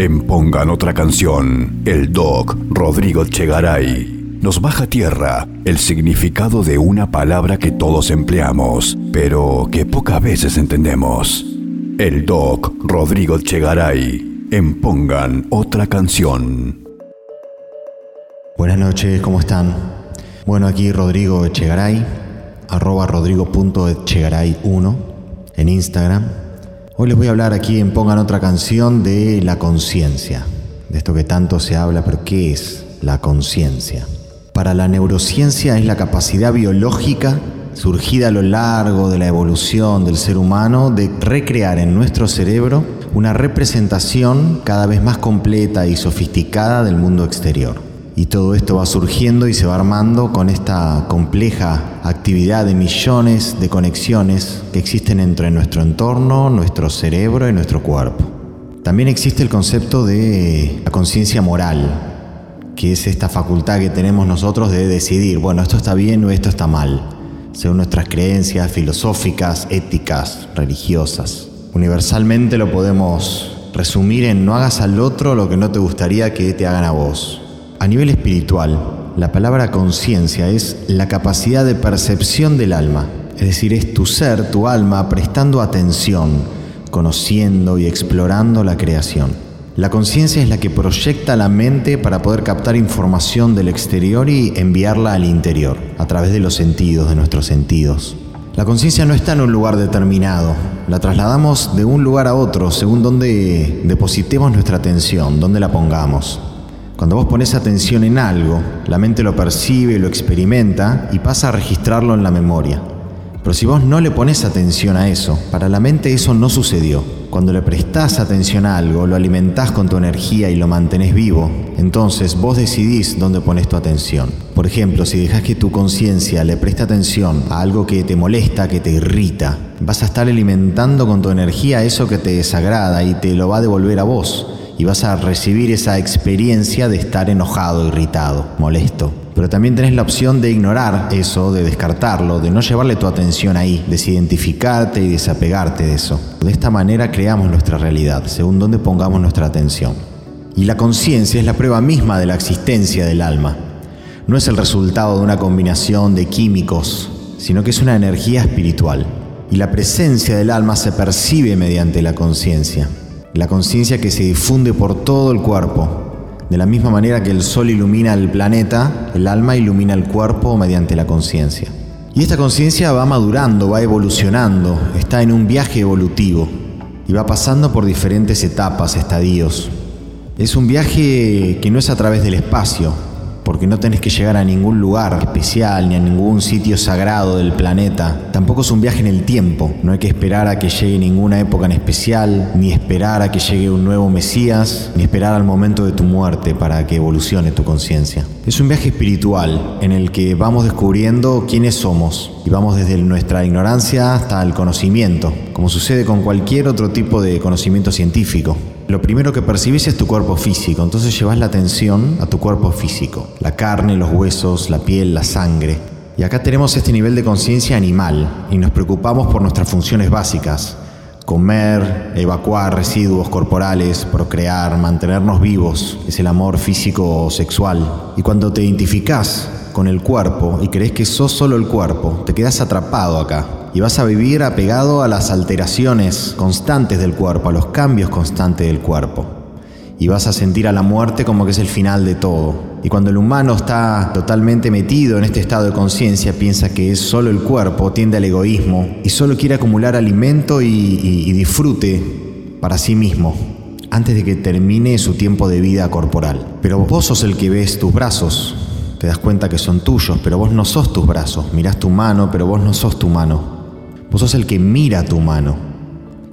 En Pongan otra canción, el doc Rodrigo Chegaray nos baja a tierra el significado de una palabra que todos empleamos, pero que pocas veces entendemos. El doc Rodrigo Chegaray en Pongan otra canción. Buenas noches, ¿cómo están? Bueno, aquí Rodrigo Echegaray, arroba rodrigo.echegaray1 en Instagram. Hoy les voy a hablar aquí en Pongan otra canción de la conciencia, de esto que tanto se habla, pero ¿qué es la conciencia? Para la neurociencia es la capacidad biológica surgida a lo largo de la evolución del ser humano de recrear en nuestro cerebro una representación cada vez más completa y sofisticada del mundo exterior. Y todo esto va surgiendo y se va armando con esta compleja actividad de millones de conexiones que existen entre nuestro entorno, nuestro cerebro y nuestro cuerpo. También existe el concepto de la conciencia moral, que es esta facultad que tenemos nosotros de decidir, bueno, esto está bien o esto está mal, según nuestras creencias filosóficas, éticas, religiosas. Universalmente lo podemos resumir en no hagas al otro lo que no te gustaría que te hagan a vos. A nivel espiritual, la palabra conciencia es la capacidad de percepción del alma, es decir, es tu ser, tu alma, prestando atención, conociendo y explorando la creación. La conciencia es la que proyecta la mente para poder captar información del exterior y enviarla al interior, a través de los sentidos, de nuestros sentidos. La conciencia no está en un lugar determinado, la trasladamos de un lugar a otro según donde depositemos nuestra atención, donde la pongamos. Cuando vos pones atención en algo, la mente lo percibe, lo experimenta y pasa a registrarlo en la memoria. Pero si vos no le pones atención a eso, para la mente eso no sucedió. Cuando le prestás atención a algo, lo alimentás con tu energía y lo mantenés vivo, entonces vos decidís dónde pones tu atención. Por ejemplo, si dejas que tu conciencia le preste atención a algo que te molesta, que te irrita, vas a estar alimentando con tu energía eso que te desagrada y te lo va a devolver a vos y vas a recibir esa experiencia de estar enojado, irritado, molesto. Pero también tenés la opción de ignorar eso, de descartarlo, de no llevarle tu atención ahí, desidentificarte y desapegarte de eso. De esta manera creamos nuestra realidad, según donde pongamos nuestra atención. Y la conciencia es la prueba misma de la existencia del alma. No es el resultado de una combinación de químicos, sino que es una energía espiritual. Y la presencia del alma se percibe mediante la conciencia la conciencia que se difunde por todo el cuerpo. De la misma manera que el sol ilumina el planeta, el alma ilumina el cuerpo mediante la conciencia. Y esta conciencia va madurando, va evolucionando, está en un viaje evolutivo y va pasando por diferentes etapas, estadios. Es un viaje que no es a través del espacio, porque no tenés que llegar a ningún lugar especial ni a ningún sitio sagrado del planeta. Tampoco es un viaje en el tiempo, no hay que esperar a que llegue ninguna época en especial, ni esperar a que llegue un nuevo Mesías, ni esperar al momento de tu muerte para que evolucione tu conciencia. Es un viaje espiritual en el que vamos descubriendo quiénes somos y vamos desde nuestra ignorancia hasta el conocimiento, como sucede con cualquier otro tipo de conocimiento científico. Lo primero que percibís es tu cuerpo físico, entonces llevas la atención a tu cuerpo físico, la carne, los huesos, la piel, la sangre. Y acá tenemos este nivel de conciencia animal y nos preocupamos por nuestras funciones básicas. Comer, evacuar residuos corporales, procrear, mantenernos vivos, es el amor físico o sexual. Y cuando te identificás con el cuerpo y crees que sos solo el cuerpo, te quedas atrapado acá y vas a vivir apegado a las alteraciones constantes del cuerpo, a los cambios constantes del cuerpo. Y vas a sentir a la muerte como que es el final de todo. Y cuando el humano está totalmente metido en este estado de conciencia, piensa que es solo el cuerpo, tiende al egoísmo y solo quiere acumular alimento y, disfrute para sí mismo antes de que termine su tiempo de vida corporal. Pero vos sos el que ves tus brazos, te das cuenta que son tuyos, pero vos no sos tus brazos. Mirás tu mano, pero vos no sos tu mano. Vos sos el que mira tu mano.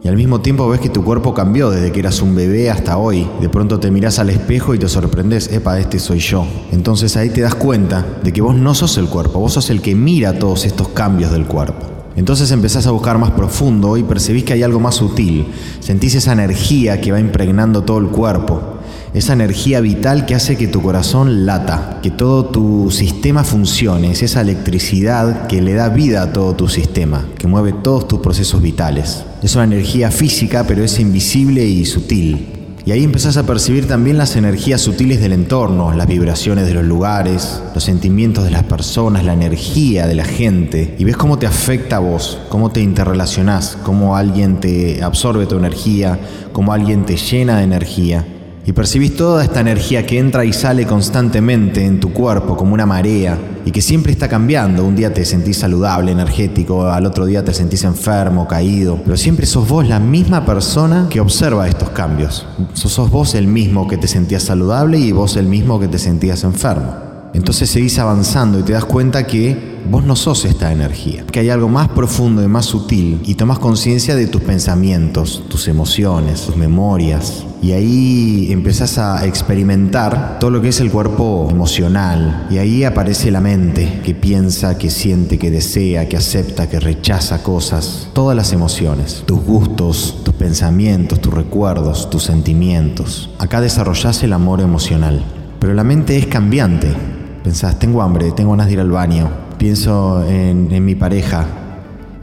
Y al mismo tiempo ves que tu cuerpo cambió desde que eras un bebé hasta hoy. De pronto te mirás al espejo y te sorprendes, epa, este soy yo. Entonces ahí te das cuenta de que vos no sos el cuerpo, vos sos el que mira todos estos cambios del cuerpo. Entonces empezás a buscar más profundo y percibís que hay algo más sutil. Sentís esa energía que va impregnando todo el cuerpo esa energía vital que hace que tu corazón lata, que todo tu sistema funcione, es esa electricidad que le da vida a todo tu sistema, que mueve todos tus procesos vitales. Es una energía física, pero es invisible y sutil. Y ahí empezás a percibir también las energías sutiles del entorno, las vibraciones de los lugares, los sentimientos de las personas, la energía de la gente. Y ves cómo te afecta a vos, cómo te interrelacionás, cómo alguien te absorbe tu energía, cómo alguien te llena de energía y percibís toda esta energía que entra y sale constantemente en tu cuerpo como una marea y que siempre está cambiando. Un día te sentís saludable, energético, al otro día te sentís enfermo, caído, pero siempre sos vos la misma persona que observa estos cambios. Sos vos el mismo que te sentías saludable y vos el mismo que te sentías enfermo. Entonces seguís avanzando y te das cuenta que vos no sos esta energía, que hay algo más profundo y más sutil y tomas conciencia de tus pensamientos, tus emociones, tus memorias. Y ahí empezás a experimentar todo lo que es el cuerpo emocional. Y ahí aparece la mente que piensa, que siente, que desea, que acepta, que rechaza cosas. Todas las emociones, tus gustos, tus pensamientos, tus recuerdos, tus sentimientos. Acá desarrollás el amor emocional. Pero la mente es cambiante Pensás, tengo hambre, tengo ganas de ir al baño. Pienso en, mi pareja,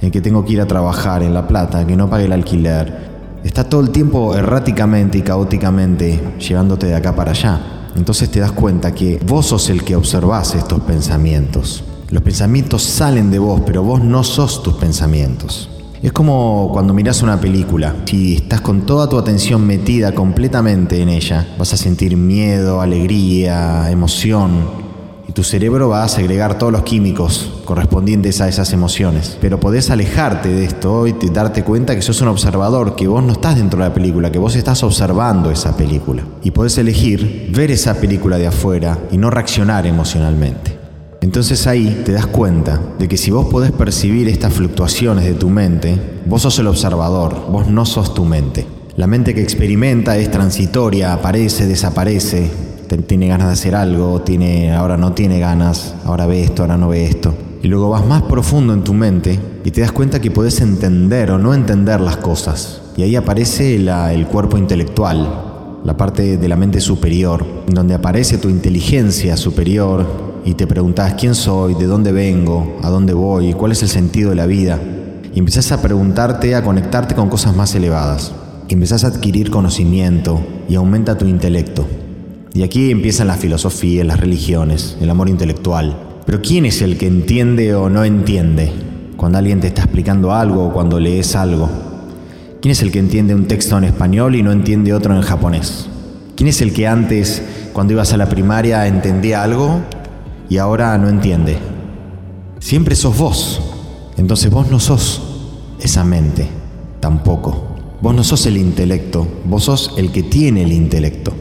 en que tengo que ir a trabajar, en La Plata, que no pague el alquiler. Está todo el tiempo erráticamente y caóticamente llevándote de acá para allá. Entonces te das cuenta que vos sos el que observás estos pensamientos. Los pensamientos salen de vos, pero vos no sos tus pensamientos. Es como cuando miras una película. Si estás con toda tu atención metida completamente en ella, vas a sentir miedo, alegría, emoción, y tu cerebro va a segregar todos los químicos correspondientes a esas emociones. Pero podés alejarte de esto y darte cuenta que sos un observador, que vos no estás dentro de la película, que vos estás observando esa película. Y podés elegir ver esa película de afuera y no reaccionar emocionalmente. Entonces ahí te das cuenta de que si vos podés percibir estas fluctuaciones de tu mente, vos sos el observador, vos no sos tu mente. La mente que experimenta es transitoria, aparece, desaparece, tiene ganas de hacer algo, tiene, ahora no tiene ganas, ahora ve esto, ahora no ve esto. Y luego vas más profundo en tu mente y te das cuenta que puedes entender o no entender las cosas. Y ahí aparece el cuerpo intelectual, la parte de la mente superior, donde aparece tu inteligencia superior y te preguntas quién soy, de dónde vengo, a dónde voy, cuál es el sentido de la vida. Y empiezas a preguntarte, a conectarte con cosas más elevadas. Y empezás a adquirir conocimiento y aumenta tu intelecto. Y aquí empiezan la filosofía, las religiones, el amor intelectual. Pero ¿quién es el que entiende o no entiende cuando alguien te está explicando algo o cuando lees algo? ¿Quién es el que entiende un texto en español y no entiende otro en japonés? ¿Quién es el que antes, cuando ibas a la primaria, entendía algo y ahora no entiende? Siempre sos vos. Entonces vos no sos esa mente, tampoco. Vos no sos el intelecto, vos sos el que tiene el intelecto.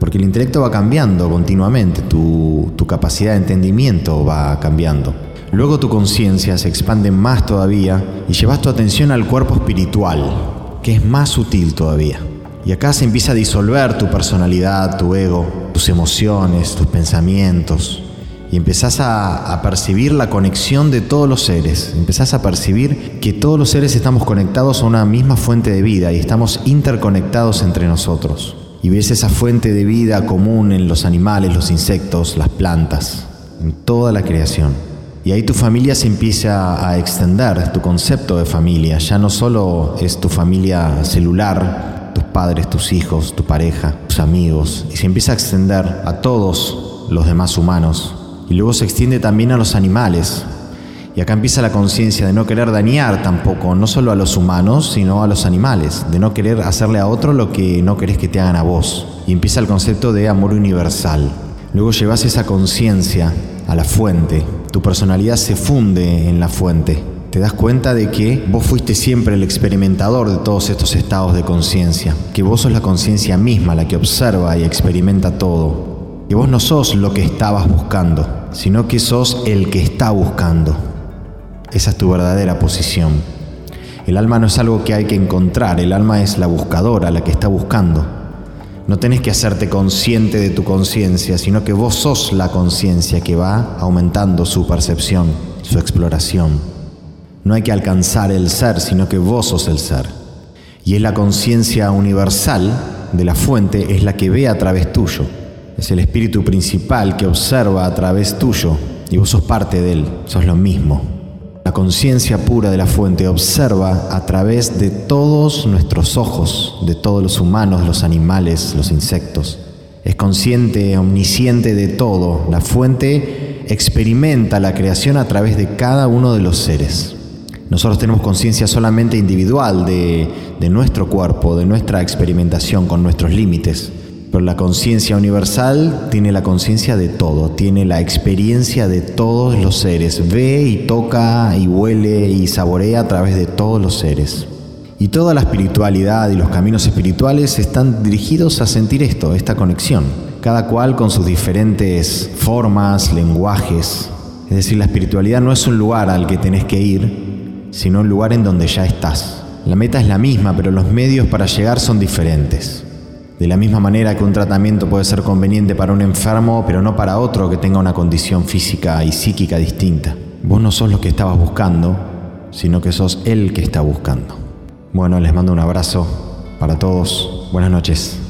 Porque el intelecto va cambiando continuamente, tu, capacidad de entendimiento va cambiando. Luego tu conciencia se expande más todavía y llevas tu atención al cuerpo espiritual, que es más sutil todavía. Y acá se empieza a disolver tu personalidad, tu ego, tus emociones, tus pensamientos. Y empezás a, a, percibir la conexión de todos los seres. Empezás a percibir que todos los seres estamos conectados a una misma fuente de vida y estamos interconectados entre nosotros y ves esa fuente de vida común en los animales, los insectos, las plantas, en toda la creación. Y ahí tu familia se empieza a extender, tu concepto de familia. Ya no solo es tu familia celular, tus padres, tus hijos, tu pareja, tus amigos, y se empieza a extender a todos los demás humanos. Y luego se extiende también a los animales, y acá empieza la conciencia de no querer dañar tampoco, no solo a los humanos, sino a los animales, de no querer hacerle a otro lo que no querés que te hagan a vos. Y empieza el concepto de amor universal. Luego llevas esa conciencia a la fuente, tu personalidad se funde en la fuente. Te das cuenta de que vos fuiste siempre el experimentador de todos estos estados de conciencia, que vos sos la conciencia misma la que observa y experimenta todo, que vos no sos lo que estabas buscando, sino que sos el que está buscando. Esa es tu verdadera posición. El alma no es algo que hay que encontrar, el alma es la buscadora, la que está buscando. No tenés que hacerte consciente de tu conciencia, sino que vos sos la conciencia que va aumentando su percepción, su exploración. No hay que alcanzar el ser, sino que vos sos el ser. Y es la conciencia universal de la fuente, es la que ve a través tuyo. Es el espíritu principal que observa a través tuyo y vos sos parte de él, sos lo mismo. La conciencia pura de la fuente observa a través de todos nuestros ojos, de todos los humanos, los animales, los insectos. Es consciente, omnisciente de todo. La fuente experimenta la creación a través de cada uno de los seres. Nosotros tenemos conciencia solamente individual de, de, nuestro cuerpo, de nuestra experimentación con nuestros límites. Pero la conciencia universal tiene la conciencia de todo, tiene la experiencia de todos los seres, ve y toca y huele y saborea a través de todos los seres. Y toda la espiritualidad y los caminos espirituales están dirigidos a sentir esto, esta conexión, cada cual con sus diferentes formas, lenguajes. Es decir, la espiritualidad no es un lugar al que tenés que ir, sino un lugar en donde ya estás. La meta es la misma, pero los medios para llegar son diferentes. De la misma manera que un tratamiento puede ser conveniente para un enfermo, pero no para otro que tenga una condición física y psíquica distinta. Vos no sos lo que estabas buscando, sino que sos el que está buscando. Bueno, les mando un abrazo para todos. Buenas noches.